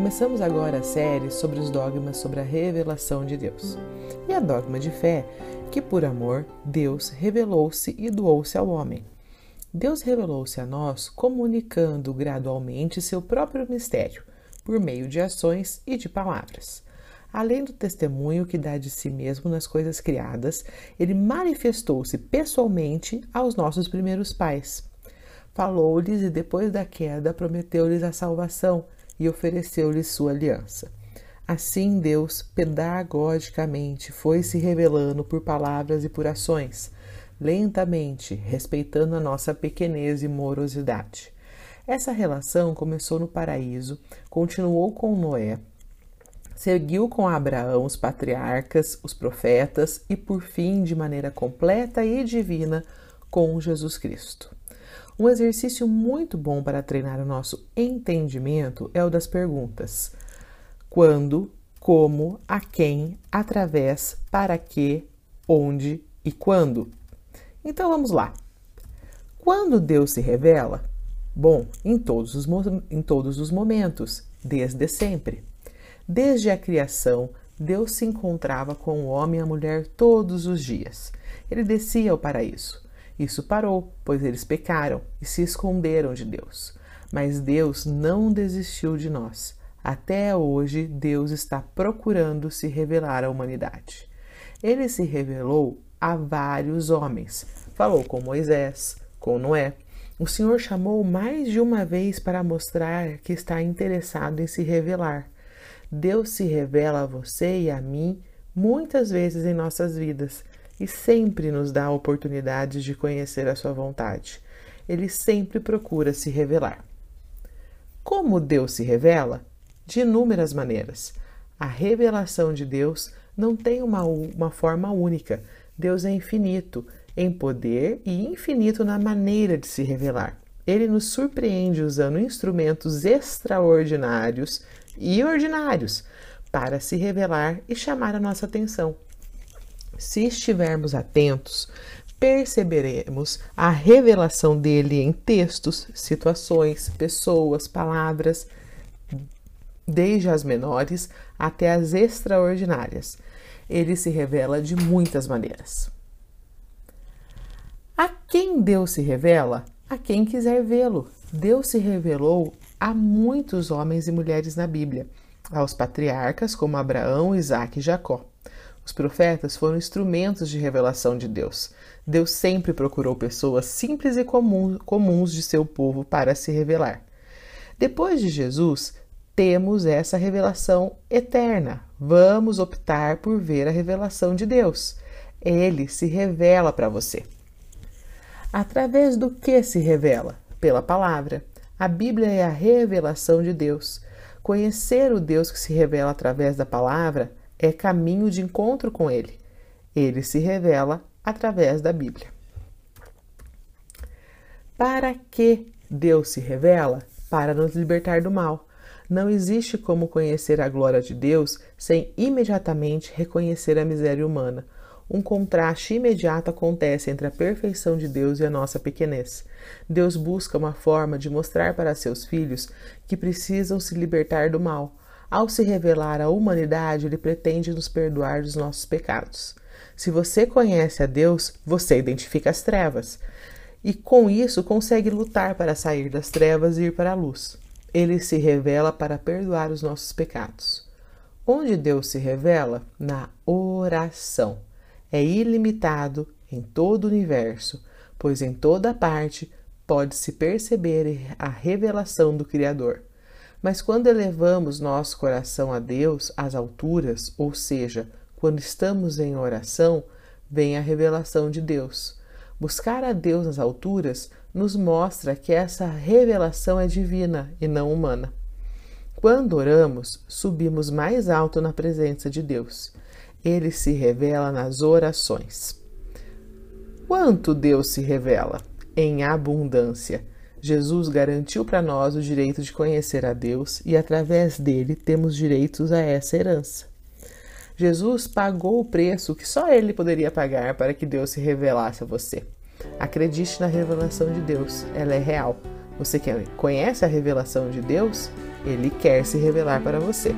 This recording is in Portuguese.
Começamos agora a série sobre os dogmas sobre a revelação de Deus. E a dogma de fé que, por amor, Deus revelou-se e doou-se ao homem. Deus revelou-se a nós comunicando gradualmente seu próprio mistério, por meio de ações e de palavras. Além do testemunho que dá de si mesmo nas coisas criadas, ele manifestou-se pessoalmente aos nossos primeiros pais. Falou-lhes e depois da queda prometeu-lhes a salvação e ofereceu-lhes sua aliança. Assim Deus pedagogicamente foi se revelando por palavras e por ações, lentamente, respeitando a nossa pequenez e morosidade. Essa relação começou no paraíso, continuou com Noé, seguiu com Abraão, os patriarcas, os profetas e, por fim, de maneira completa e divina, com Jesus Cristo. Um exercício muito bom para treinar o nosso entendimento é o das perguntas: quando, como, a quem, através, para que, onde e quando. Então vamos lá. Quando Deus se revela? Bom, em todos os, em todos os momentos, desde sempre. Desde a criação, Deus se encontrava com o homem e a mulher todos os dias. Ele descia ao paraíso. Isso parou, pois eles pecaram e se esconderam de Deus. Mas Deus não desistiu de nós. Até hoje, Deus está procurando se revelar à humanidade. Ele se revelou a vários homens. Falou com Moisés, com Noé. O Senhor chamou mais de uma vez para mostrar que está interessado em se revelar. Deus se revela a você e a mim muitas vezes em nossas vidas e sempre nos dá oportunidades de conhecer a sua vontade. Ele sempre procura se revelar. Como Deus se revela? De inúmeras maneiras. A revelação de Deus não tem uma, uma forma única. Deus é infinito em poder e infinito na maneira de se revelar. Ele nos surpreende usando instrumentos extraordinários e ordinários para se revelar e chamar a nossa atenção. Se estivermos atentos, perceberemos a revelação dele em textos, situações, pessoas, palavras, desde as menores até as extraordinárias. Ele se revela de muitas maneiras. A quem Deus se revela? A quem quiser vê-lo. Deus se revelou a muitos homens e mulheres na Bíblia, aos patriarcas como Abraão, Isaac e Jacó. Os profetas foram instrumentos de revelação de Deus. Deus sempre procurou pessoas simples e comuns de seu povo para se revelar. Depois de Jesus, temos essa revelação eterna. Vamos optar por ver a revelação de Deus. Ele se revela para você. Através do que se revela? Pela palavra. A Bíblia é a revelação de Deus. Conhecer o Deus que se revela através da palavra é caminho de encontro com Ele. Ele se revela através da Bíblia. Para que Deus se revela? Para nos libertar do mal. Não existe como conhecer a glória de Deus sem imediatamente reconhecer a miséria humana um contraste imediato acontece entre a perfeição de Deus e a nossa pequenez. Deus busca uma forma de mostrar para seus filhos que precisam se libertar do mal. Ao se revelar à humanidade, ele pretende nos perdoar dos nossos pecados. Se você conhece a Deus, você identifica as trevas e com isso consegue lutar para sair das trevas e ir para a luz. Ele se revela para perdoar os nossos pecados. Onde Deus se revela? Na oração é ilimitado em todo o universo, pois em toda parte pode-se perceber a revelação do Criador. Mas quando elevamos nosso coração a Deus às alturas, ou seja, quando estamos em oração, vem a revelação de Deus. Buscar a Deus nas alturas nos mostra que essa revelação é divina e não humana. Quando oramos, subimos mais alto na presença de Deus ele se revela nas orações. Quanto Deus se revela? Em abundância. Jesus garantiu para nós o direito de conhecer a Deus e, através dele, temos direitos a essa herança. Jesus pagou o preço que só ele poderia pagar para que Deus se revelasse a você. Acredite na revelação de Deus, ela é real. Você conhece a revelação de Deus? Ele quer se revelar para você.